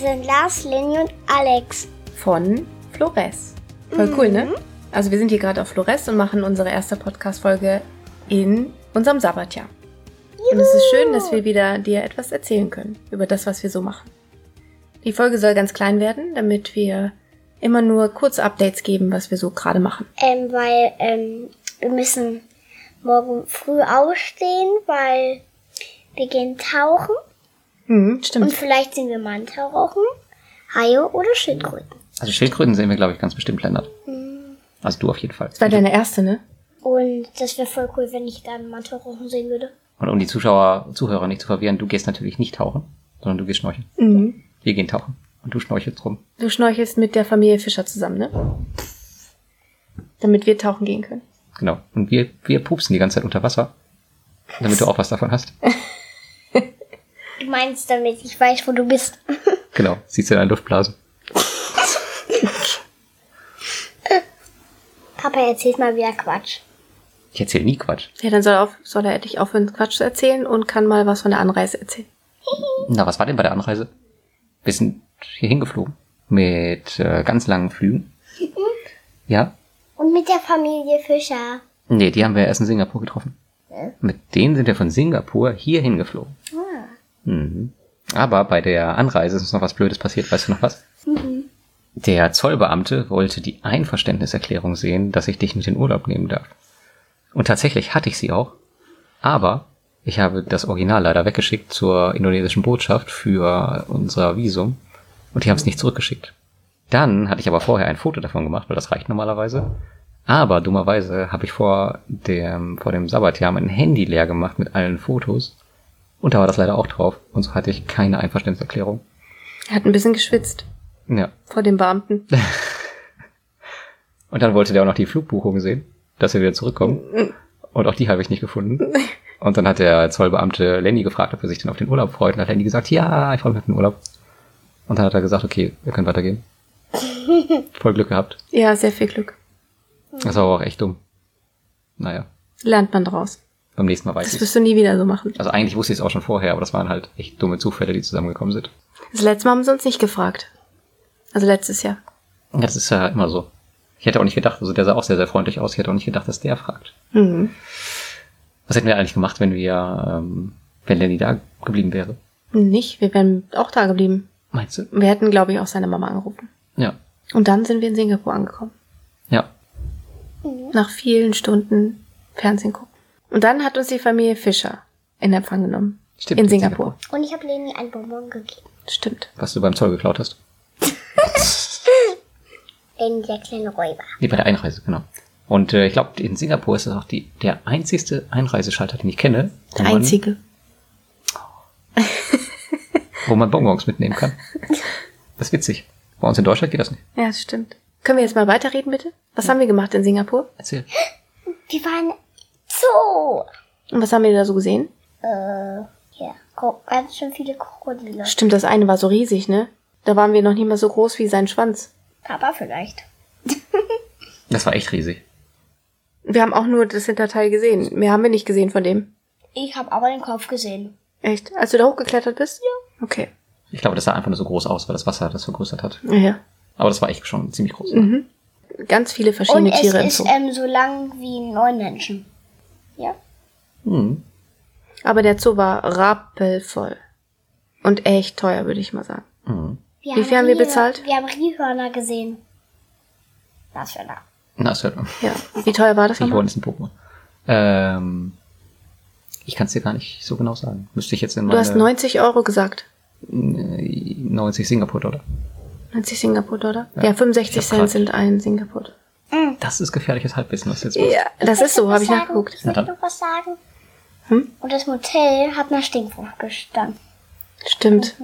Sind Lars, Lenny und Alex. von Flores. Voll cool, ne? Also wir sind hier gerade auf Flores und machen unsere erste Podcast-Folge in unserem Sabbatjahr. Und es ist schön, dass wir wieder dir etwas erzählen können über das, was wir so machen. Die Folge soll ganz klein werden, damit wir immer nur kurze Updates geben, was wir so gerade machen. Ähm, weil ähm, wir müssen morgen früh aufstehen, weil wir gehen tauchen Hm, und stimmt. vielleicht sehen wir Manta-Rochen, Haie oder Schildkröten. Also Schildkröten sehen wir, glaube ich, ganz bestimmt, Lennart. Also du auf jeden Fall. Das war deine erste, ne? Und das wäre voll cool, wenn ich dann Manta-Rochen sehen würde. Und um die Zuschauer, Zuhörer nicht zu verwirren, du gehst natürlich nicht tauchen, sondern du gehst schnorcheln. Mhm. Wir gehen tauchen. Und du schnorchelst rum. Du schnorchelst mit der Familie Fischer zusammen, ne? Damit wir tauchen gehen können. Genau. Und wir, wir pupsen die ganze Zeit unter Wasser. Damit du auch was davon hast. Du meinst damit, ich weiß, wo du bist. Genau. Siehst du in einer Luftblase. Papa erzählt mal wieder Quatsch. Ich erzähle nie Quatsch. Ja, dann soll, auf, soll er endlich aufhören, Quatsch zu erzählen und kann mal was von der Anreise erzählen. Na, was war denn bei der Anreise? Wir sind hier hingeflogen. Mit äh, ganz langen Flügen. Ja? Und mit der Familie Fischer. Nee, die haben wir erst in Singapur getroffen. Mit denen sind wir von Singapur hier hingeflogen. Ah. Mhm. Aber bei der Anreise ist uns noch was Blödes passiert. Weißt du noch was? Der Zollbeamte wollte die Einverständniserklärung sehen, dass ich dich mit in Urlaub nehmen darf. Und tatsächlich hatte ich sie auch. Aber ich habe das Original leider weggeschickt zur indonesischen Botschaft für unser Visum. Und die haben es nicht zurückgeschickt. Dann hatte ich aber vorher ein Foto davon gemacht, weil das reicht normalerweise. Aber dummerweise habe ich vor dem, vor dem Sabbatjahr mein Handy leer gemacht mit allen Fotos. Und da war das leider auch drauf. Und so hatte ich keine Einverständniserklärung. Er hat ein bisschen geschwitzt Ja. vor dem Beamten. Und dann wollte der auch noch die Flugbuchung sehen, dass wir wieder zurückkommen. Und auch die habe ich nicht gefunden. Und dann hat der Zollbeamte Lenny gefragt, ob er sich denn auf den Urlaub freut. Und hat Lenny gesagt, ja, ich freue mich auf den Urlaub. Und dann hat er gesagt, okay, wir können weitergehen. Voll Glück gehabt. Ja, sehr viel Glück. Das war aber auch echt dumm. Naja, Lernt man draus. Beim nächsten Mal weiß Das ich wirst du nie wieder so machen. Also eigentlich wusste ich es auch schon vorher, aber das waren halt echt dumme Zufälle, die zusammengekommen sind. Das letzte Mal haben sie uns nicht gefragt. Also letztes Jahr. Ja, das ist ja immer so. Ich hätte auch nicht gedacht, also der sah auch sehr, sehr freundlich aus. Ich hätte auch nicht gedacht, dass der fragt. Mhm. Was hätten wir eigentlich gemacht, wenn wir, ähm, wenn Lenny da geblieben wäre? Nicht, wir wären auch da geblieben. Meinst du? Wir hätten, glaube ich, auch seine Mama angerufen. Ja. Und dann sind wir in Singapur angekommen. Ja. Nach vielen Stunden Fernsehen gucken. Und dann hat uns die Familie Fischer in Empfang genommen. Stimmt, In in Singapur. Und ich habe Leni ein Bonbon gegeben. Stimmt. Was du beim Zoll geklaut hast. Leni, der kleine Räuber. Nee, bei der Einreise, genau. Und äh, ich glaube, in Singapur ist das auch die, der einzigste Einreiseschalter, den ich kenne. Der man- einzige. Wo man Bonbons mitnehmen kann. Das ist witzig. Bei uns in Deutschland geht das nicht. Ja, das stimmt. Können wir jetzt mal weiterreden, bitte? Was haben wir gemacht in Singapur? Erzähl. Wir waren so. Und was haben wir da so gesehen? Äh, ja, ganz schön viele Krokodile. Stimmt, das eine war so riesig, ne? Da waren wir noch nicht mal so groß wie sein Schwanz. Papa vielleicht. Das war echt riesig. Wir haben auch nur das Hinterteil gesehen. Mehr haben wir nicht gesehen von dem. Ich habe aber den Kopf gesehen. Echt? Als du da hochgeklettert bist? Ja. Okay. Ich glaube, das sah einfach nur so groß aus, weil das Wasser das vergrößert hat. Ja. Aber das war echt schon ziemlich groß. Ganz viele Und verschiedene es Tiere im ist Zoo. ähm, so lang wie neun Menschen. Ja. Hm. Aber der Zoo war rappelvoll. Und echt teuer, würde ich mal sagen. Mhm. Wie viel haben wir bezahlt? Wir haben Riehhörner gesehen. Was für eine. Na, ist halt, Ja. Wie teuer war das ich wollte ist ein Pokémon. Ähm, ich kann es dir gar nicht so genau sagen. Müsste ich jetzt in Du meine hast 90 Euro gesagt. 90 Singapur-Dollar. 90 Singapur-Dollar? Ja. Ja, Ich 65 hab Cent sind ein Singapur. Das ist gefährliches Halbwissen, was du jetzt machst. Ja, das ist so, habe ich sagen? nachgeguckt. Soll ich noch was sagen? Hm? Und das Motel hat nach Stinkfrucht gestanden. Stimmt.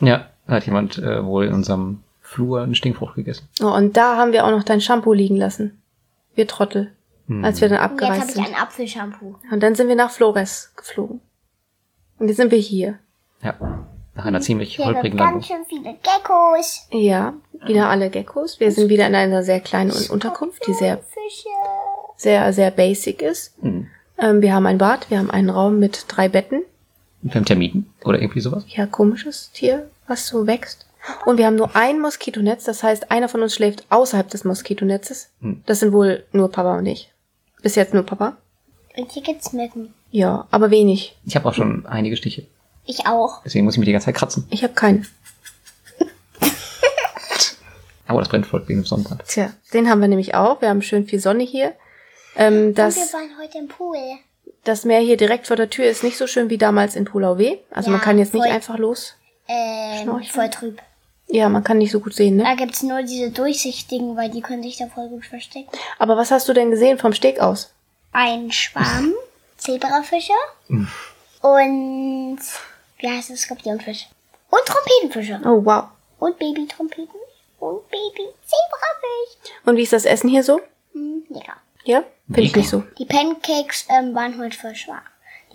Ja, da hat jemand äh, wohl in unserem Flur eine Stinkfrucht gegessen. Oh, und da haben wir auch noch dein Shampoo liegen lassen. Wir Trottel. Hm. Als wir dann Und jetzt abgereist habe ich sind. ein Apfelshampoo. Und dann sind wir nach Flores geflogen. Und jetzt sind wir hier. Ja, nach einer ziemlich Hier sind holprigen Landung. ganz schön viele Geckos. Ja, wieder alle Geckos. Wir sind wieder in einer sehr kleinen Un- Unterkunft, die sehr, sehr, sehr basic ist. Hm. Ähm, wir haben ein Bad, wir haben einen Raum mit drei Betten. Wir haben Termiten oder irgendwie sowas. Ja, komisches Tier, was so wächst. Und wir haben nur ein Moskitonetz, das heißt, einer von uns schläft außerhalb des Moskitonetzes. Hm. Das sind wohl nur Papa und ich. Bis jetzt nur Papa. Und hier gibt's Mücken. Ja, aber wenig. Ich habe auch schon einige Stiche. Ich auch. Deswegen muss ich mich die ganze Zeit kratzen. Ich habe keinen. Aber das brennt voll wegen dem Sonnenbrand. Tja, den haben wir nämlich auch. Wir haben schön viel Sonne hier. Ähm, Und wir das, waren heute im Pool. das Meer hier direkt vor der Tür ist nicht so schön wie damals in Pulau W. Also Ja, man kann jetzt nicht voll. einfach los. Ähm, Schnorcheln? voll trüb. Ja, man kann nicht so gut sehen, ne? Da gibt's nur diese durchsichtigen, weil die können sich da voll gut verstecken. Aber was hast du denn gesehen vom Steg aus? Ein Schwamm, Zebrafische und wie heißt es? Skorpionfisch. Und Trompetenfische. Oh, wow. Und Babytrompeten. Und Baby-Zebrafisch. Und wie ist das Essen hier so? Hm, lecker. Ja? Finde ich nicht so. Die Pancakes ähm, waren heute voll schwach.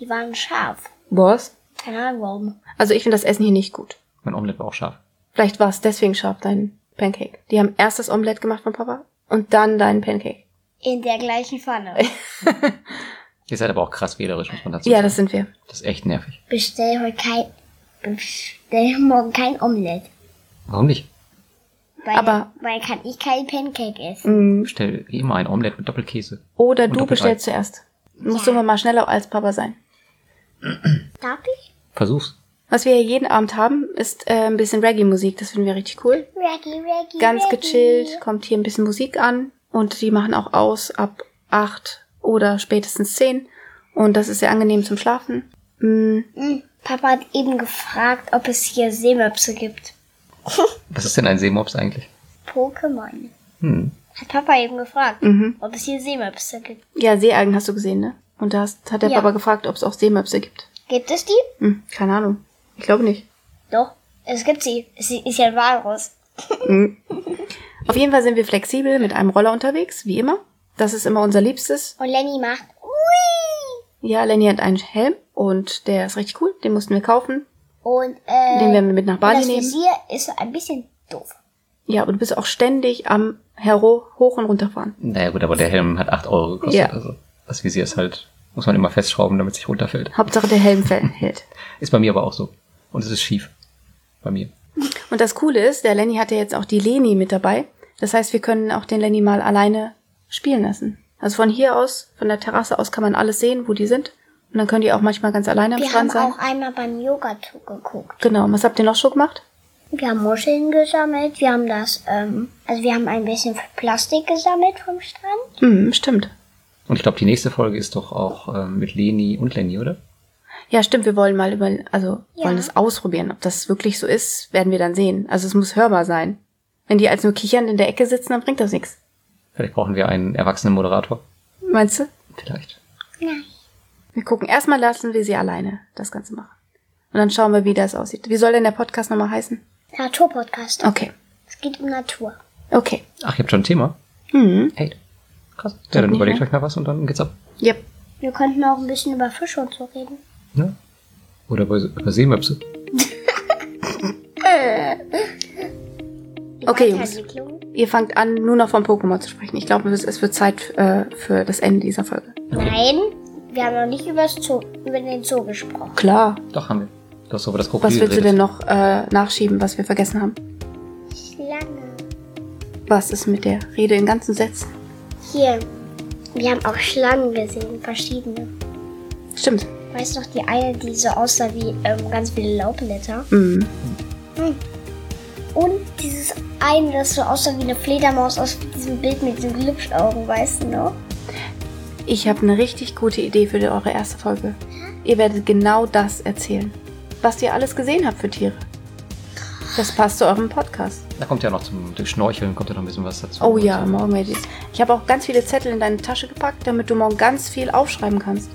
Die waren scharf. Was? Keine Ahnung warum. Also ich finde das Essen hier nicht gut. Mein Omelette war auch scharf. Vielleicht war es deswegen scharf, dein Pancake. Die haben erst das Omelett gemacht von Papa und dann deinen Pancake. In der gleichen Pfanne. Ihr seid aber auch krass wählerisch, muss man dazu Ja, sagen. das sind wir. Das ist echt nervig. Bestell heute kein. Bestell morgen kein Omelett. Warum nicht? Weil, Aber- weil kann ich kein Pancake essen. Mm, Stell wie immer ein Omelette mit Doppelkäse. Oder du bestellst zuerst. Musst du mal schneller als Papa sein. Darf ich? Versuch's. Was wir hier jeden Abend haben, ist äh, ein bisschen Reggae-Musik. Das finden wir richtig cool. Reggae, Reggae. Ganz Reggae. gechillt, kommt hier ein bisschen Musik an und die machen auch aus ab acht oder spätestens zehn Und das ist sehr angenehm zum Schlafen. Mm, Hm, Papa hat eben gefragt, ob es hier Seemöpse gibt. Was ist denn ein Seemops eigentlich? Pokémon. Hm. Hat Papa eben gefragt, Mhm. ob es hier Seemöpse gibt. Ja, Seealgen hast du gesehen, ne? Und da hast, hat der Ja. Papa gefragt, ob es auch Seemöpse gibt. Gibt es die? Hm, keine Ahnung. Ich glaube nicht. Doch, es gibt sie. Sie ist ja ein Walrus. Auf jeden Fall sind wir flexibel mit einem Roller unterwegs, wie immer. Das ist immer unser Liebstes. Und Lenny macht Ui! Ja, Lenny hat einen Helm und der ist richtig cool. Den mussten wir kaufen. Und äh, Den werden wir mit nach Bali das nehmen. Visier ist ein bisschen doof. Ja, und du bist auch ständig am Hero hoch und runter fahren. Naja gut, aber der Helm hat 8 Euro gekostet. Ja. Also das Visier ist halt, muss man immer festschrauben, damit es nicht runterfällt. Hauptsache der Helm hält. Ist bei mir aber auch so. Und es ist schief. Bei mir. Und das Coole ist, der Lenny hatte jetzt auch die Leni mit dabei. Das heißt, wir können auch den Lenny mal alleine spielen lassen. Also von hier aus, von der Terrasse aus kann man alles sehen, wo die sind. Und dann können die auch manchmal ganz alleine am Wir haben Strand sein. auch einmal beim Yoga zugeguckt. Genau. Und Was habt ihr noch so gemacht? Wir haben Muscheln gesammelt. Wir haben das, ähm, also wir haben ein bisschen Plastik gesammelt vom Strand. Hm, stimmt. Und ich glaube, die nächste Folge ist doch auch ähm, mit Leni und Lenny, oder? Ja, stimmt. Wir wollen mal über, also Ja. wollen es ausprobieren. Ob das wirklich so ist, werden wir dann sehen. Also es muss hörbar sein. Wenn die als nur kichern in der Ecke sitzen, dann bringt das nichts. Vielleicht brauchen wir einen erwachsenen Moderator. Meinst du? Vielleicht. Nein. Wir gucken. Erstmal lassen wir sie alleine das Ganze machen. Und dann schauen wir, wie das aussieht. Wie soll denn der Podcast nochmal heißen? Naturpodcast. Okay. Es geht um Natur. Okay. Ach, ihr habt schon ein Thema? Hm. Hey. Krass. Ja, dann überlegt euch mal was und dann geht's ab. Yep. Wir könnten auch ein bisschen über Fische und so reden. Ne? Oder über, Seemöpse. Okay, Jungs. Ihr fangt an, nur noch von Pokémon zu sprechen. Ich glaube, es es wird Zeit äh, für das Ende dieser Folge. Nein, wir haben noch nicht über, Zoo, über den Zoo gesprochen. Klar. Doch, haben wir. Du hast so über das Krokodil Was willst du geredet. denn noch äh, nachschieben, was wir vergessen haben? Schlange. Was ist mit der Rede in ganzen Sätzen? Hier, wir haben auch Schlangen gesehen, verschiedene. Stimmt. Weißt du noch, die eine, die so aussah wie ähm, ganz viele Laubblätter? Mhm. Und dieses eine, das so aussah wie eine Fledermaus aus diesem Bild mit diesen Glubschaugen, weißt du noch? Ich habe eine richtig gute Idee für die, eure erste Folge. Ihr werdet genau das erzählen. Was ihr alles gesehen habt für Tiere. Das passt zu eurem Podcast. Da kommt ja noch zum durch Schnorcheln kommt ja noch ein bisschen was dazu. Oh ja, so. morgen werde ich. Ich habe auch ganz viele Zettel in deine Tasche gepackt, damit du morgen ganz viel aufschreiben kannst.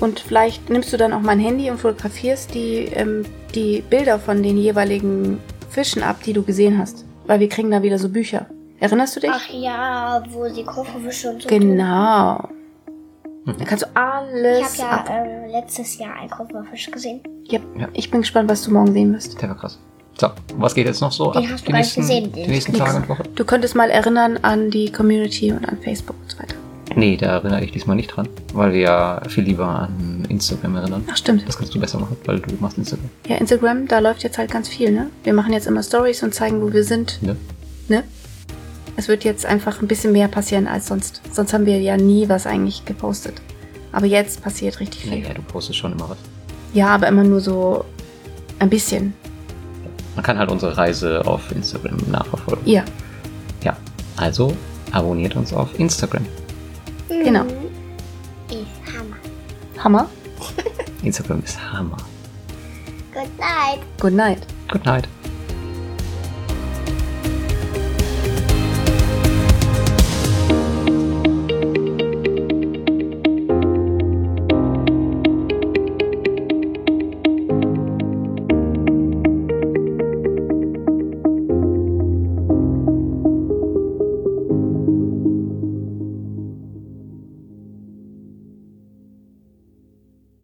Und vielleicht nimmst du dann auch mein Handy und fotografierst die, ähm, die Bilder von den jeweiligen Fischen ab, die du gesehen hast. Weil wir kriegen da wieder so Bücher. Erinnerst du dich? Ach ja, wo die Kofferfische und so. tun. Genau. Dann kannst du Ich alles habe ab. ja äh, letztes Jahr einen Kofferfisch gesehen. Ja. Ja. Ich bin gespannt, was du morgen sehen wirst. Der war krass. So, was geht jetzt noch so? Den ab hast du die gar nicht nächsten, gesehen, die nächsten. Tage und Wochen? Du könntest mal erinnern an die Community und an Facebook und so weiter. Nee, da erinnere ich diesmal nicht dran, weil wir ja viel lieber an Instagram erinnern. Ach stimmt. Das kannst du besser machen, weil du machst Instagram. Ja, Instagram, da läuft jetzt halt ganz viel, ne? Wir machen jetzt immer Stories und zeigen, wo wir sind, Ne? ne? Es wird jetzt einfach ein bisschen mehr passieren als sonst. Sonst haben wir ja nie was eigentlich gepostet. Aber jetzt passiert richtig viel. Ja, du postest schon immer was. Ja, aber immer nur so ein bisschen. Man kann halt unsere Reise auf Instagram nachverfolgen. Ja, Ja, also abonniert uns auf Instagram. genau. Mhm. Ist Hammer. Hammer. Instagram ist Hammer. Good night. Good night. Good night.